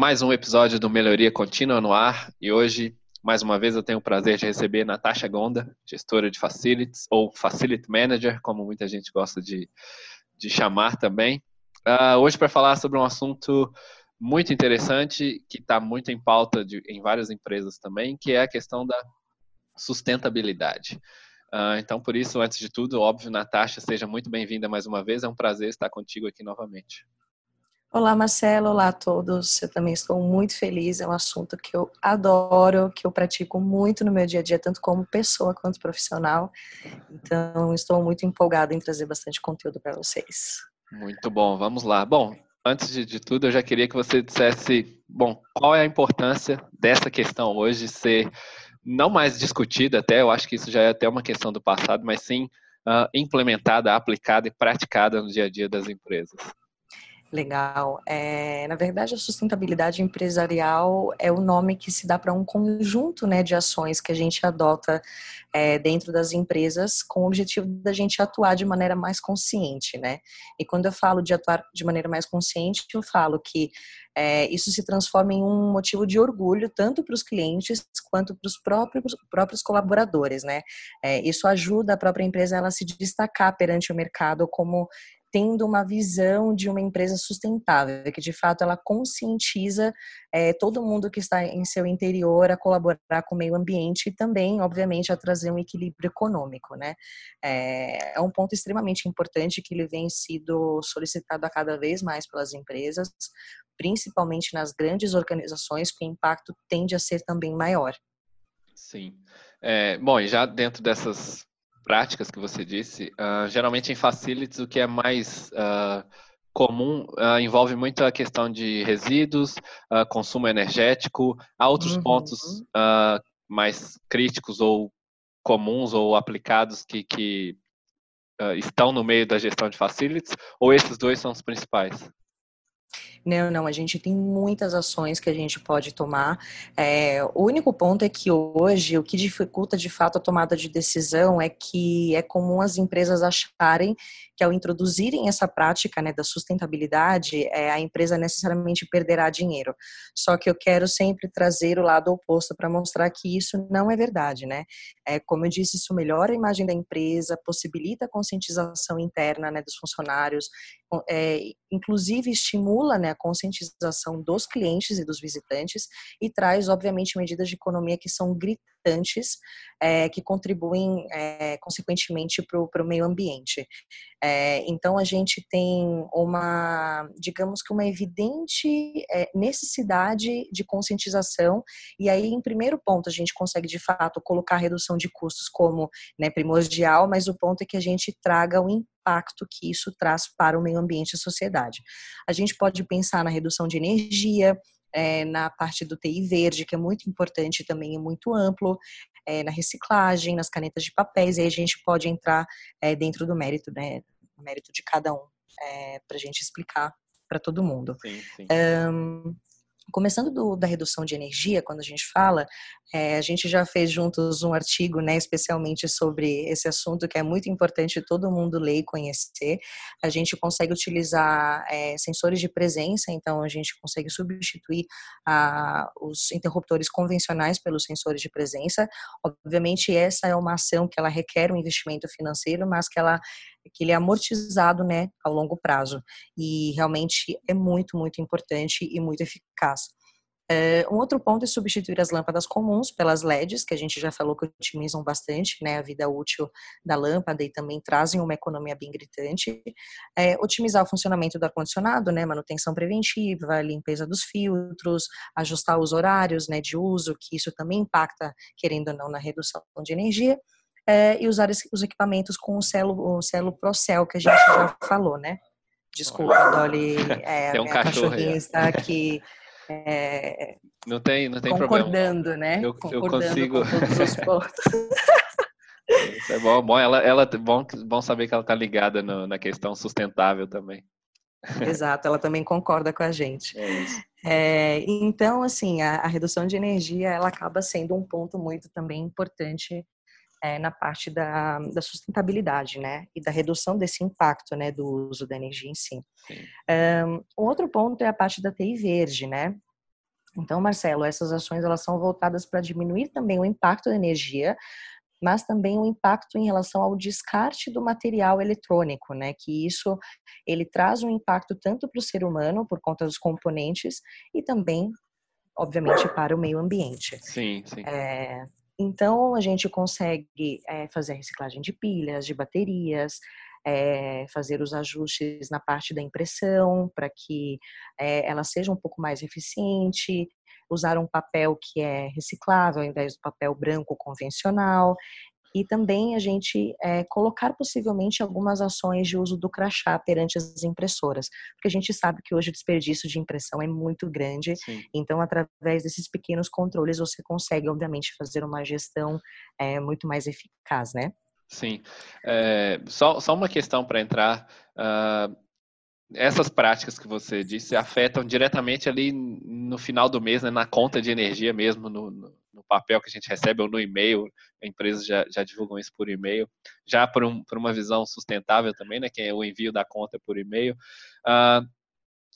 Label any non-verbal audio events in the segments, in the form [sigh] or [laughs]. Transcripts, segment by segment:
mais um episódio do Melhoria Contínua no ar e hoje, mais uma vez, eu tenho o prazer de receber Natasha Gonda, gestora de Facilities ou Facility Manager, como muita gente gosta de, de chamar também. Uh, hoje para falar sobre um assunto muito interessante que está muito em pauta de, em várias empresas também, que é a questão da sustentabilidade. Uh, então, por isso, antes de tudo, óbvio, Natasha, seja muito bem-vinda mais uma vez. É um prazer estar contigo aqui novamente. Olá, Marcelo. Olá a todos. Eu também estou muito feliz. É um assunto que eu adoro, que eu pratico muito no meu dia a dia, tanto como pessoa quanto profissional. Então, estou muito empolgada em trazer bastante conteúdo para vocês. Muito bom. Vamos lá. Bom, antes de, tudo, eu já queria que você dissesse, bom, qual é a importância dessa questão hoje ser não mais discutida até, eu acho que isso já é até uma questão do passado, mas sim uh, implementada, aplicada e praticada no dia a dia das empresas. Legal. É, na verdade, a sustentabilidade empresarial é o nome que se dá para um conjunto né, de ações que a gente adota é, dentro das empresas com o objetivo da gente atuar de maneira mais consciente, né? E quando eu falo de atuar de maneira mais consciente, eu falo que é, isso se transforma em um motivo de orgulho tanto para os clientes quanto para os próprios, próprios colaboradores, né? É, isso ajuda a própria empresa ela se destacar perante o mercado como tendo uma visão de uma empresa sustentável, que de fato ela conscientiza é, todo mundo que está em seu interior a colaborar com o meio ambiente e também, obviamente, a trazer um equilíbrio econômico, né? É, é um ponto extremamente importante que ele vem sido solicitado a cada vez mais pelas empresas, principalmente nas grandes organizações, que o impacto tende a ser também maior. Sim. É, bom, e já dentro dessas práticas que você disse, uh, geralmente em facilities o que é mais uh, comum uh, envolve muito a questão de resíduos, consumo energético, há outros uhum. pontos mais críticos ou comuns ou aplicados que, que estão no meio da gestão de facilities, ou esses dois são os principais? Não, não, a gente tem muitas ações que a gente pode tomar. É, o único ponto é que hoje o que dificulta de fato a tomada de decisão é que é comum as empresas acharem que ao introduzirem essa prática né, da sustentabilidade, é, a empresa necessariamente perderá dinheiro. Só que eu quero sempre trazer o lado oposto para mostrar que isso não é verdade, né? É, como eu disse, isso melhora a imagem da empresa, possibilita a conscientização interna né, dos funcionários, é, inclusive estimula né, a conscientização dos clientes e dos visitantes e traz, obviamente, medidas de economia que são gritantes, é, que contribuem, é, consequentemente, para o meio ambiente. É, então, a gente tem uma, digamos que uma evidente necessidade de conscientização, e aí, em primeiro ponto, a gente consegue, de fato, colocar a redução de custos como né, primordial, mas o ponto é que a gente traga o impacto que isso traz para o meio ambiente e a sociedade. A gente pode pensar na redução de energia, é, na parte do TI verde, que é muito importante também, é muito amplo, é, na reciclagem, nas canetas de papéis, e aí a gente pode entrar é, dentro do mérito, né, no mérito de cada um, para a gente explicar para todo mundo. Sim, sim. Um, Começando do, da redução de energia, quando a gente fala, é, a gente já fez juntos um artigo, né, especialmente sobre esse assunto que é muito importante todo mundo ler e conhecer. A gente consegue utilizar é, sensores de presença, então a gente consegue substituir a, os interruptores convencionais pelos sensores de presença. Obviamente essa é uma ação que ela requer um investimento financeiro, mas que ela que ele é amortizado, né, ao longo prazo. E realmente é muito, muito importante e muito eficaz. Uh, um outro ponto é substituir as lâmpadas comuns pelas LEDs, que a gente já falou que otimizam bastante né, a vida útil da lâmpada e também trazem uma economia bem gritante. É, otimizar o funcionamento do ar-condicionado, né, manutenção preventiva, limpeza dos filtros, ajustar os horários né, de uso, que isso também impacta, querendo ou não, na redução de energia é, e usar os equipamentos com o selo, o selo Procel, que a gente já falou, né? Desculpa, Dolly, é, tem um cachorrinho está aqui é, não tem, não tem concordando, problema. né? Eu, concordando eu consigo. com todos os pontos. Isso [laughs] é bom, bom, ela, ela, bom, bom saber que ela está ligada no, na questão sustentável também. Exato, ela também concorda com a gente. É é, então, assim, a, a, redução de energia, ela acaba sendo um ponto muito também importante é, na parte da, da, sustentabilidade, né, e da redução desse impacto, né, do uso da energia em si. Um, outro ponto é a parte da TI verde, né, Então, Marcelo, essas ações elas são voltadas para diminuir também o impacto da energia, mas também o impacto em relação ao descarte do material eletrônico, né? Que isso ele traz um impacto tanto para o ser humano por conta dos componentes e também, obviamente, para o meio ambiente. Sim, sim. É, então a gente consegue é, fazer a reciclagem de pilhas, de baterias, é, fazer os ajustes na parte da impressão para que é, ela seja um pouco mais eficiente, usar um papel que é reciclável ao invés do papel branco convencional e também a gente é, colocar possivelmente algumas ações de uso do crachá perante as impressoras, porque a gente sabe que hoje o desperdício de impressão é muito grande, Sim. então através desses pequenos controles você consegue obviamente fazer uma gestão é, muito mais eficaz, né? Sim. É, só, só uma questão para entrar. Uh, essas práticas que você disse afetam diretamente ali no final do mês, né, na conta de energia mesmo, no, no, papel que a gente recebe ou no e-mail. Empresas já, já divulgam isso por e-mail. Já por, um, por, uma visão sustentável também, né, que é o envio da conta por e-mail. Uh,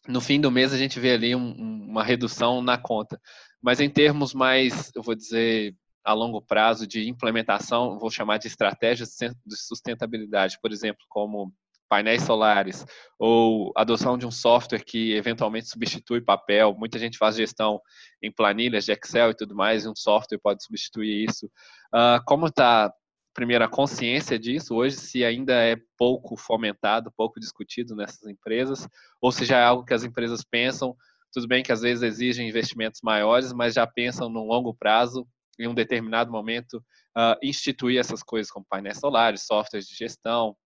no fim do mês a gente vê ali um, uma redução na conta. Mas em termos mais, eu vou dizer, a longo prazo de implementação, vou chamar de estratégias de sustentabilidade, por exemplo, como painéis solares ou adoção de um software que eventualmente substitui papel. Muita gente faz gestão em planilhas de Excel e tudo mais, e um software pode substituir isso. Uh, como está, primeiro, a consciência disso hoje, se ainda é pouco fomentado, pouco discutido nessas empresas, ou se já é algo que as empresas pensam, tudo bem que às vezes exigem investimentos maiores, mas já pensam no longo prazo em um determinado momento, uh, instituir essas coisas como painéis solares, softwares de gestão,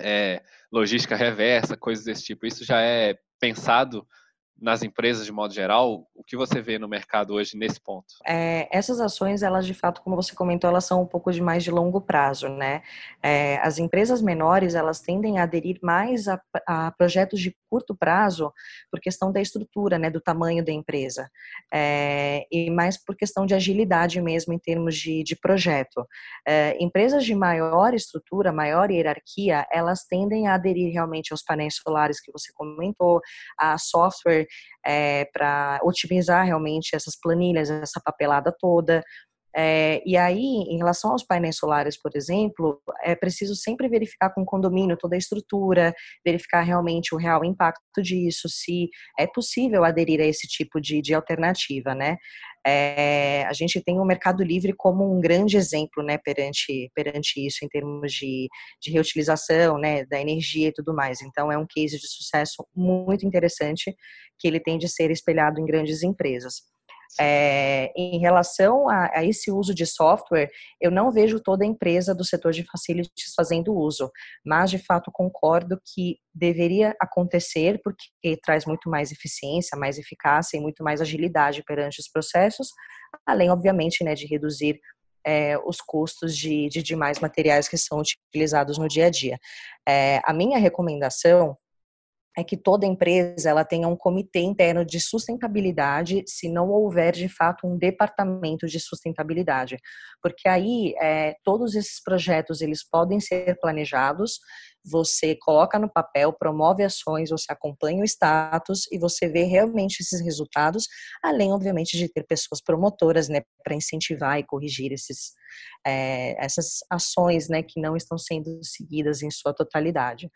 é, logística reversa, coisas desse tipo. Isso já é pensado nas empresas de modo geral? O que você vê no mercado hoje nesse ponto? É, essas ações, elas de fato, como você comentou, elas são um pouco de mais de longo prazo, né? É, as empresas menores, elas tendem a aderir mais a, a, projetos de curto prazo por questão da estrutura, né, do tamanho da empresa, é, e mais por questão de agilidade mesmo em termos de, de projeto. É, empresas de maior estrutura, maior hierarquia, elas tendem a aderir realmente aos painéis solares que você comentou, a software é, para otimizar realmente essas planilhas, essa papelada toda. É, e aí, em relação aos painéis solares, por exemplo, é preciso sempre verificar com o condomínio toda a estrutura, verificar realmente o real impacto disso, se é possível aderir a esse tipo de, de alternativa, né? É, a gente tem o Mercado Livre como um grande exemplo, né, perante, perante isso, em termos de, de reutilização, né, da energia e tudo mais. Então, é um case de sucesso muito interessante que ele tem de ser espelhado em grandes empresas. É, em relação a, a, esse uso de software, eu não vejo toda a empresa do setor de facilities fazendo uso, mas de fato concordo que deveria acontecer porque traz muito mais eficiência, mais eficácia e muito mais agilidade perante os processos, além, obviamente, né, de reduzir é, os custos de, de demais materiais que são utilizados no dia a dia. É, a minha recomendação é que toda empresa ela tenha um comitê interno de sustentabilidade, se não houver de fato um departamento de sustentabilidade, porque aí é, todos esses projetos eles podem ser planejados, você coloca no papel, promove ações, você acompanha o status e você vê realmente esses resultados, além obviamente de ter pessoas promotoras, né, para incentivar e corrigir esses é, essas ações, né, que não estão sendo seguidas em sua totalidade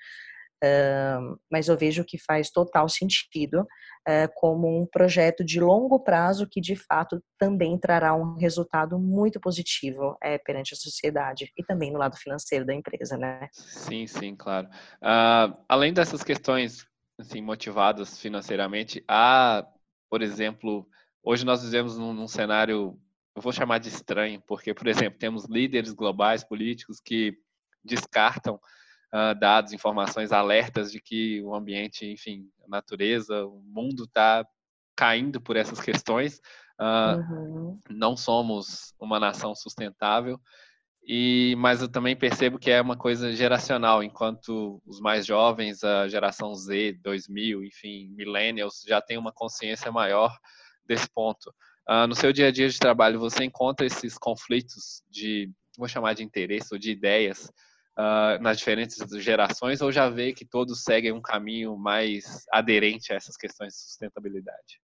mas eu vejo que faz total sentido uh, como um projeto de longo prazo que de fato também trará um resultado muito positivo uh, perante a sociedade e também no lado financeiro da empresa, né? Sim, sim, claro. Uh, além dessas questões assim motivadas financeiramente, há, por exemplo, hoje nós vivemos num, num cenário eu vou chamar de estranho, porque, por exemplo, temos líderes globais políticos que descartam uh, dados, informações, alertas de que o ambiente, enfim, a natureza, o mundo está caindo por essas questões. Uh, uhum. Não somos uma nação sustentável. E, mas eu também percebo que é uma coisa geracional, enquanto os mais jovens, a geração Z, 2000, enfim, millennials, já tem uma consciência maior desse ponto. Uh, no seu dia a dia de trabalho, você encontra esses conflitos de, vou chamar de interesse ou de ideias uh, nas diferentes gerações ou já vê que todos seguem um caminho mais aderente a essas questões de sustentabilidade?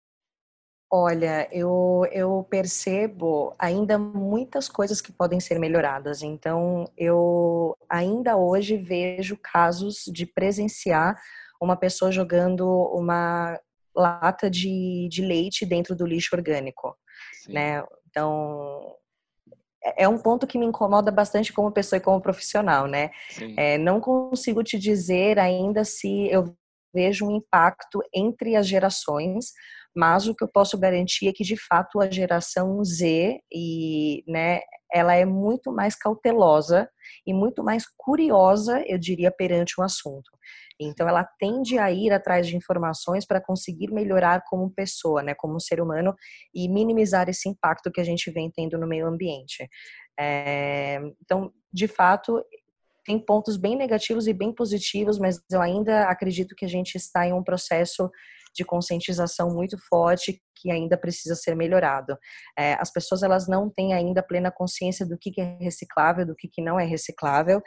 Olha, eu, eu percebo ainda muitas coisas que podem ser melhoradas. Então, eu ainda hoje vejo casos de presenciar uma pessoa jogando uma lata de, de leite dentro do lixo orgânico, Sim. né? Então, é, é um ponto que me incomoda bastante como pessoa e como profissional, né? É, não consigo te dizer ainda se eu vejo um impacto entre as gerações, mas o que eu posso garantir é que de fato a geração Z e, né, ela é muito mais cautelosa e muito mais curiosa, eu diria, perante o assunto. Então ela tende a ir atrás de informações para conseguir melhorar como pessoa, né, como ser humano e minimizar esse impacto que a gente vem tendo no meio ambiente. É, então, de fato, tem pontos bem negativos e bem positivos, mas eu ainda acredito que a gente está em um processo de conscientização muito forte que ainda precisa ser melhorado. É, as pessoas elas não têm ainda plena consciência do que, que é reciclável, do que, que não é reciclável,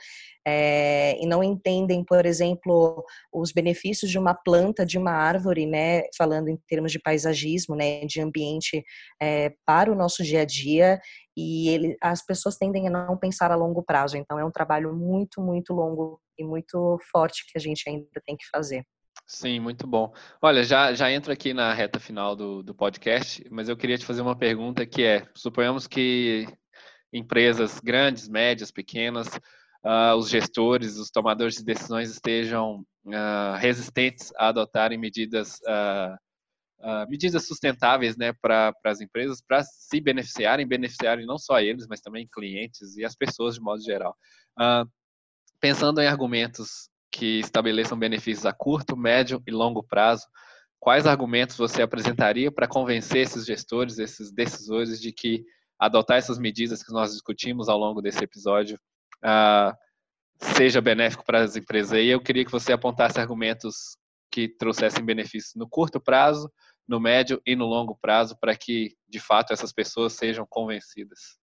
é, e não entendem, por exemplo, os benefícios de uma planta, de uma árvore, né, falando em termos de paisagismo, né, de ambiente é, para o nosso dia a dia, e ele, as pessoas tendem a não pensar a longo prazo. Então, é um trabalho muito, muito longo e muito forte que a gente ainda tem que fazer. Sim, muito bom. Olha, já, já entro aqui na reta final do, do podcast, mas eu queria te fazer uma pergunta que é: suponhamos que empresas grandes, médias, pequenas, uh, os gestores, os tomadores de decisões estejam uh, resistentes a adotarem medidas, uh, medidas sustentáveis né, para as empresas, para se beneficiarem, beneficiarem não só eles, mas também clientes e as pessoas de modo geral. pensando em argumentos que estabeleçam benefícios a curto, médio e longo prazo. Quais argumentos você apresentaria para convencer esses gestores, esses decisores, de que adotar essas medidas que nós discutimos ao longo desse episódio uh, seja benéfico para as empresas? E eu queria que você apontasse argumentos que trouxessem benefícios no curto prazo, no médio e no longo prazo, para que, de fato, essas pessoas sejam convencidas.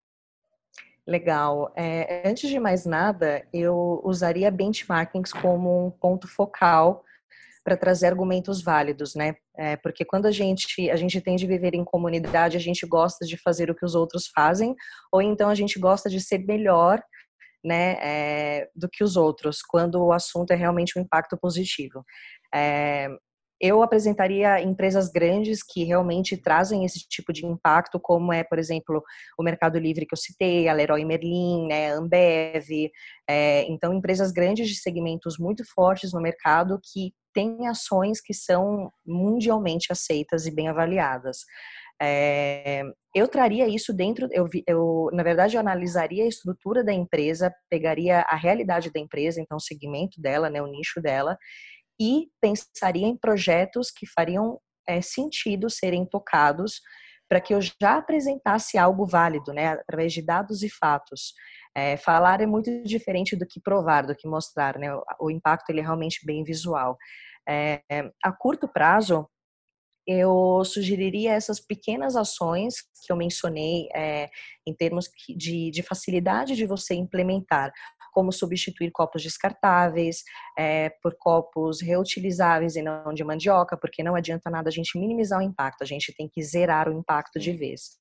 Legal. É, antes de mais nada, eu usaria benchmarkings como um ponto focal para trazer argumentos válidos, né? É, porque quando a gente a gente tem de viver em comunidade, a gente gosta de fazer o que os outros fazem, ou então a gente gosta de ser melhor, né, é, do que os outros, quando o assunto é realmente um impacto positivo. É, eu apresentaria empresas grandes que realmente trazem esse tipo de impacto, como é, por exemplo, o Mercado Livre que eu citei, a Leroy Merlin, né, Ambev. É, então, empresas grandes de segmentos muito fortes no mercado que têm ações que são mundialmente aceitas e bem avaliadas. É, eu traria isso dentro, eu, eu, na verdade, eu analisaria a estrutura da empresa, pegaria a realidade da empresa, então o segmento dela, né, o nicho dela, e pensaria em projetos que fariam é, sentido serem tocados para que eu já apresentasse algo válido, né, através de dados e fatos. É, falar é muito diferente do que provar, do que mostrar, né? O, impacto ele é realmente bem visual. É, a curto prazo, eu sugeriria essas pequenas ações que eu mencionei é, em termos de, de, facilidade de você implementar como substituir copos descartáveis é, por copos reutilizáveis e não de mandioca, porque não adianta nada a gente minimizar o impacto, a gente tem que zerar o impacto de vez.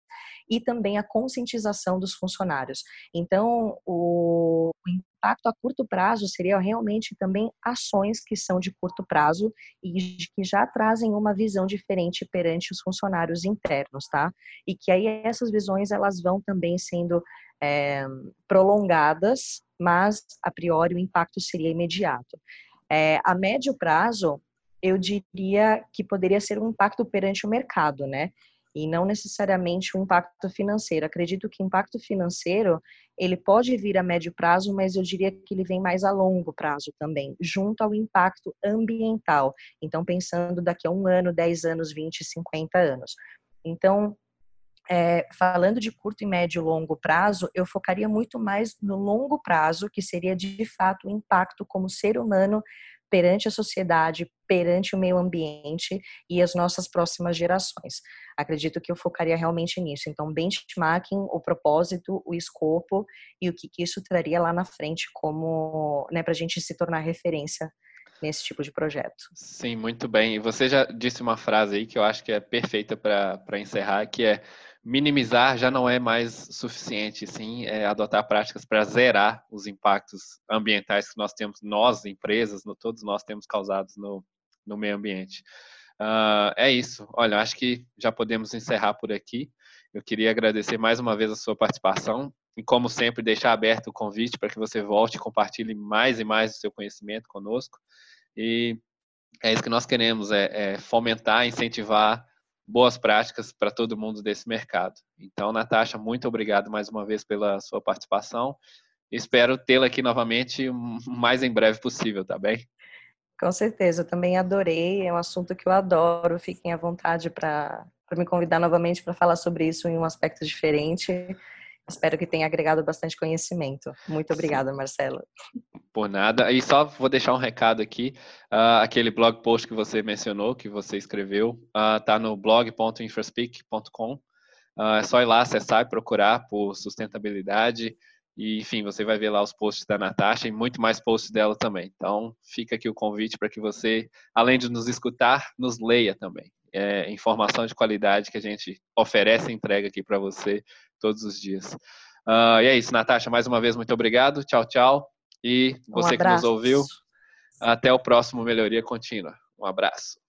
E também a conscientização dos funcionários. Então, o impacto a curto prazo seria realmente também ações que são de curto prazo e que já trazem uma visão diferente perante os funcionários internos, tá? E que aí essas visões elas vão também sendo é, prolongadas mas a priori o impacto seria imediato. É, a médio prazo, eu diria que poderia ser um impacto perante o mercado, né? E não necessariamente um impacto financeiro. Acredito que impacto financeiro ele pode vir a médio prazo, mas eu diria que ele vem mais a longo prazo também, junto ao impacto ambiental. Então, pensando daqui a um ano, 10 anos, 20, 50 anos. Então, é, falando de curto e médio e longo prazo, eu focaria muito mais no longo prazo, que seria de fato o impacto como ser humano perante a sociedade, perante o meio ambiente e as nossas próximas gerações. Acredito que eu focaria realmente nisso. Então, benchmarking, o propósito, o escopo e o que, que isso traria lá na frente como, né, para a gente se tornar referência nesse tipo de projeto. Sim, muito bem. E você já disse uma frase aí que eu acho que é perfeita para encerrar, que é minimizar já não é mais suficiente, sim, é adotar práticas para zerar os impactos ambientais que nós temos, nós, empresas, no, todos nós temos causados no, no meio ambiente. Uh, é isso. Olha, acho que já podemos encerrar por aqui. Eu queria agradecer mais uma vez a sua participação e, como sempre, deixar aberto o convite para que você volte e compartilhe mais e mais o seu conhecimento conosco. E é isso que nós queremos, é, é fomentar, incentivar boas práticas para todo mundo desse mercado. Então, Natasha, muito obrigado mais uma vez pela sua participação. Espero tê-la aqui novamente o [laughs] mais em breve possível, tá bem? Com certeza, também adorei. É um assunto que eu adoro. Fiquem à vontade para me convidar novamente para falar sobre isso em um aspecto diferente. Espero que tenha agregado bastante conhecimento. Muito obrigada, Marcelo. Por nada. E só vou deixar um recado aqui. Uh, aquele blog post que você mencionou, que você escreveu, está ah, uh, no blog.infraspeak.com. Uh, ah, é só ir lá, acessar e procurar por sustentabilidade. E, enfim, você vai ver lá os posts da Natasha e muito mais posts dela também. Então, fica aqui o convite para que você, além de nos escutar, nos leia também. É informação de qualidade que a gente oferece e entrega aqui para você todos os dias. Uh, e é isso, Natasha, mais uma vez, muito obrigado. Tchau, tchau. E você um que nos ouviu, até o próximo Melhoria Contínua. Um abraço.